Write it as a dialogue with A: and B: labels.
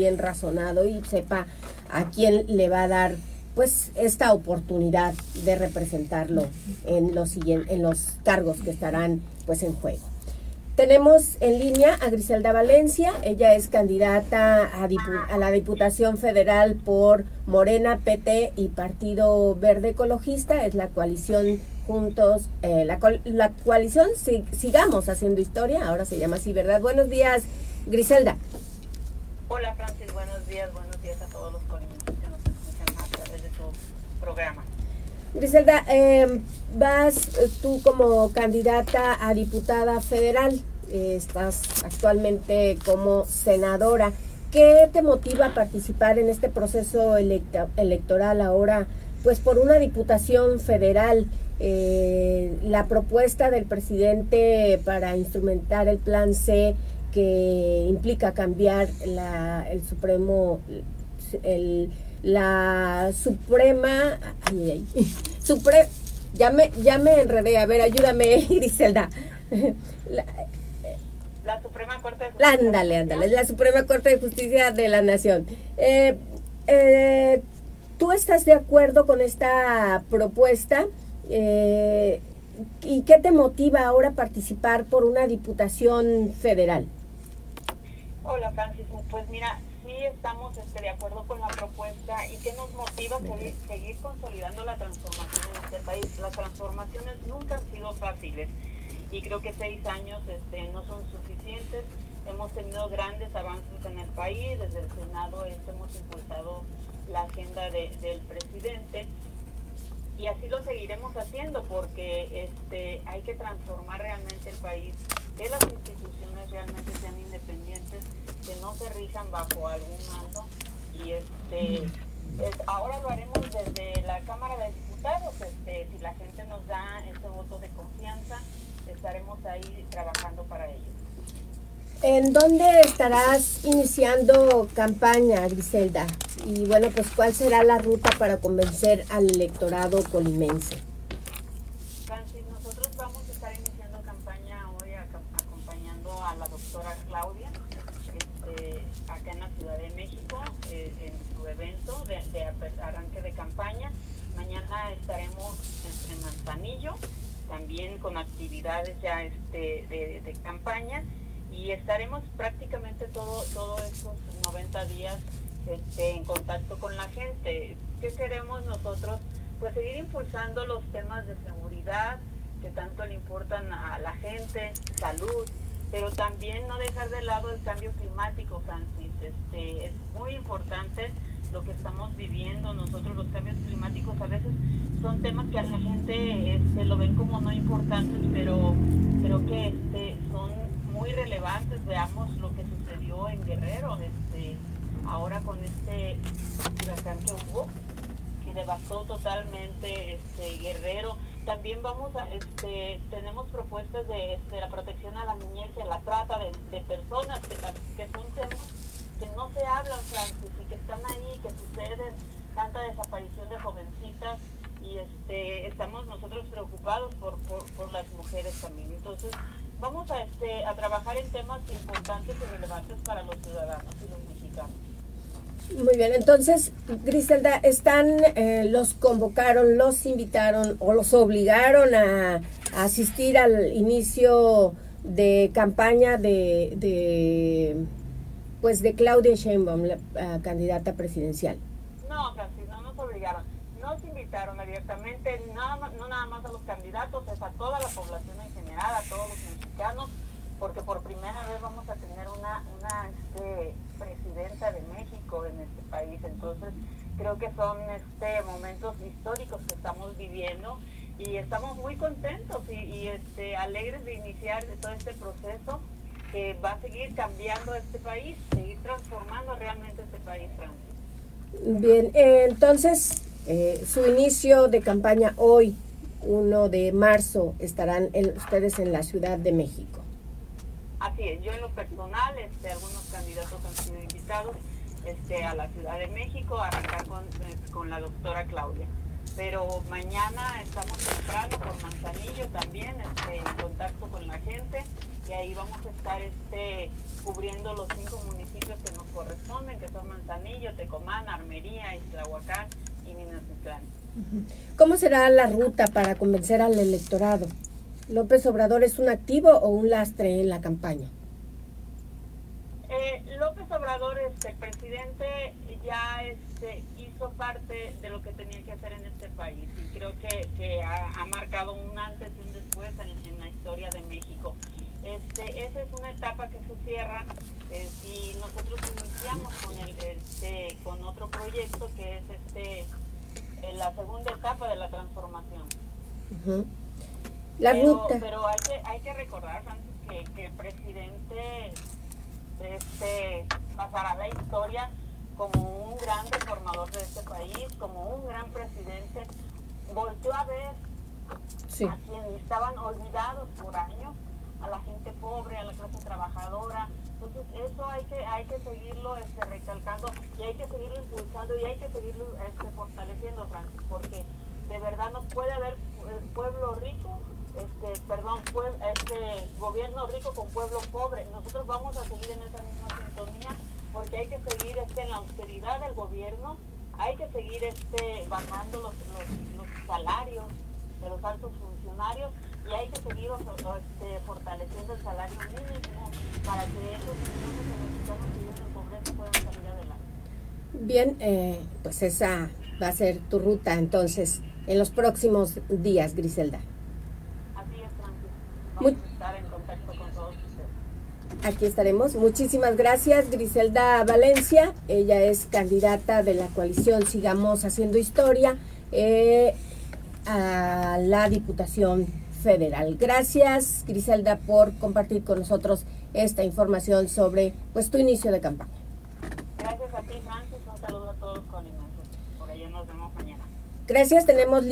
A: bien razonado y sepa a quién le va a dar pues esta oportunidad de representarlo en los en los cargos que estarán pues en juego. Tenemos en línea a Griselda Valencia, ella es candidata a, a, la Diputación Federal por Morena, PT y Partido Verde Ecologista, es la coalición juntos, eh, la, la, coalición Sigamos Haciendo Historia, ahora se llama así, ¿verdad? Buenos días, Griselda.
B: Hola Francis, buenos días, buenos días a todos los que nos escuchan a través de su programa.
A: Griselda, eh, vas tú como candidata a diputada federal, eh, estás actualmente como senadora. ¿Qué te motiva a participar en este proceso electoral ahora? Pues por una diputación federal, eh, la propuesta del presidente para instrumentar el plan C que implica cambiar la, el Supremo, el, la Suprema, ay, Supre, ya me, ya me enredé, a ver, ayúdame, Griselda.
B: La, la Suprema Corte de Justicia.
A: Ándale, ándale, la Suprema Corte de Justicia de la Nación. Eh, eh, ¿Tú estás de acuerdo con esta propuesta? Eh, ¿Y qué te motiva ahora a participar por una diputación federal?
B: Hola Francis, pues mira, sí estamos este, de acuerdo con la propuesta y que nos motiva a seguir, seguir consolidando la transformación en este país. Las transformaciones nunca han sido fáciles y creo que seis años este, no son suficientes. Hemos tenido grandes avances en el país, desde el Senado este, hemos impulsado la agenda del presidente y así lo seguiremos haciendo porque este, hay que transformar realmente el país, que las instituciones realmente sean independientes, que no se rijan bajo algún mando y este ahora lo haremos desde la Cámara de Diputados, este, si la gente nos da este voto de confianza estaremos ahí trabajando para ello.
A: ¿En dónde estarás iniciando campaña, Griselda? Y bueno, pues ¿cuál será la ruta para convencer al electorado colimense?
B: Francis, nosotros vamos a estar iniciando campaña hoy acompañando a la doctora Claudia este, acá en la Ciudad de México eh, en su evento de, arranque de campaña. Mañana estaremos en Manzanillo también con actividades ya este, de, campaña y estaremos prácticamente todo, todos estos 90 días este, en contacto con la gente. ¿Qué queremos nosotros? Pues seguir impulsando los temas de seguridad que tanto le importan a la gente, salud, pero también no dejar de lado el cambio climático, Francis. Este, es muy importante lo que estamos viviendo nosotros, los cambios climáticos, a veces son temas que a la gente este, lo ven como no importantes, pero creo que este, son muy relevantes. Veamos lo que sucedió en Guerrero, este, ahora con este huracán que hubo, que devastó totalmente este, Guerrero. También vamos a, este, tenemos propuestas de, la protección a la niñez y a la trata de, personas, que, que son temas que no se hablan, Francis, y que están ahí, que suceden, tanta desaparición de jovencitas, y este, estamos nosotros preocupados por, por, las mujeres también. Entonces, vamos a, este, a trabajar en temas importantes y relevantes para los ciudadanos y los mexicanos.
A: Muy bien, entonces, Griselda, están, eh, los convocaron, los invitaron o los obligaron a, asistir al inicio de campaña de, de pues de Claudia Sheinbaum, la candidata presidencial.
B: No, Francis, no nos obligaron. Nos invitaron abiertamente, nada no nada más a los candidatos, es a toda la población en general, a todos los mexicanos, porque por primera vez vamos a tener una, una este, presidenta de México en este país. Entonces, creo que son este, momentos históricos que estamos viviendo y estamos muy contentos y, y este, alegres de iniciar todo este proceso que va a seguir cambiando este país, seguir transformando realmente este país, Francis.
A: Bien, eh, entonces eh, su inicio de campaña hoy, 1 de marzo, estarán ustedes en la Ciudad de México.
B: Así es, yo en lo personal, este, algunos candidatos han sido invitados este, a la Ciudad de México a arrancar con, eh, con la doctora Claudia. Pero mañana estamos temprano por Manzanillo también, este, en contacto con la gente y ahí vamos a estar este cubriendo los cinco municipios que nos corresponden, que son Manzanillo, Tecomán, Armería, Islahuacán y Minatitlán.
A: ¿Cómo será la ruta para convencer al electorado? ¿López Obrador es un activo o un lastre en la campaña?
B: Eh, presidente, ya este, hizo parte de lo que tenía que hacer en este país y creo que, que ha, marcado un antes y un después en, la historia de México. Este, esa es una etapa que se cierra eh, y nosotros iniciamos con, el, este, con otro proyecto que es este la segunda etapa de la transformación.
A: La
B: pero, Pero hay que, hay que recordar, Francis, que, que el presidente este, pasará la historia como un gran reformador de este país, como un gran presidente. Volvió a ver a quienes estaban olvidados por años, a la gente pobre, a la clase trabajadora. Entonces eso hay que hay que seguirlo este, recalcando y hay que seguirlo impulsando y hay que seguirlo este, fortaleciendo, Francis, porque de verdad no puede haber pueblo rico este, perdón, pues, este gobierno rico con pueblo pobre. Nosotros vamos a seguir en esa misma sintonía porque hay que seguir este, en la austeridad del gobierno, hay que seguir este, bajando los, los, salarios de los altos funcionarios y hay que seguir este, fortaleciendo el salario mínimo para que esos niños que viven en pobreza puedan salir adelante.
A: Bien, eh, pues esa va a ser tu ruta entonces en los próximos días, Griselda. Aquí estaremos. Muchísimas gracias, Griselda Valencia. Ella es candidata de la coalición Sigamos Haciendo Historia eh, a la Diputación Federal. Gracias, Griselda, por compartir con nosotros esta información sobre pues, tu inicio de campaña.
B: Gracias a ti, Francis. Un saludo a todos con Por allá nos vemos mañana.
A: Gracias. Tenemos